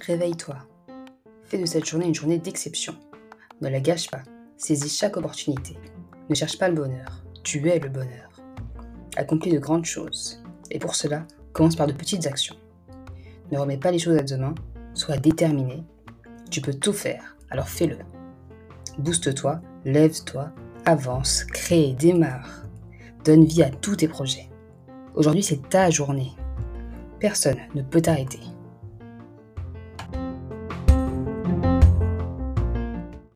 réveille-toi. Fais de cette journée une journée d'exception. Ne la gâche pas. Saisis chaque opportunité. Ne cherche pas le bonheur. Tu es le bonheur. Accomplis de grandes choses. Et pour cela, commence par de petites actions. Ne remets pas les choses à demain. Sois déterminé. Tu peux tout faire, alors fais-le. Booste-toi, lève-toi, avance, crée, démarre. Donne vie à tous tes projets. Aujourd'hui, c'est ta journée. Personne ne peut t'arrêter. you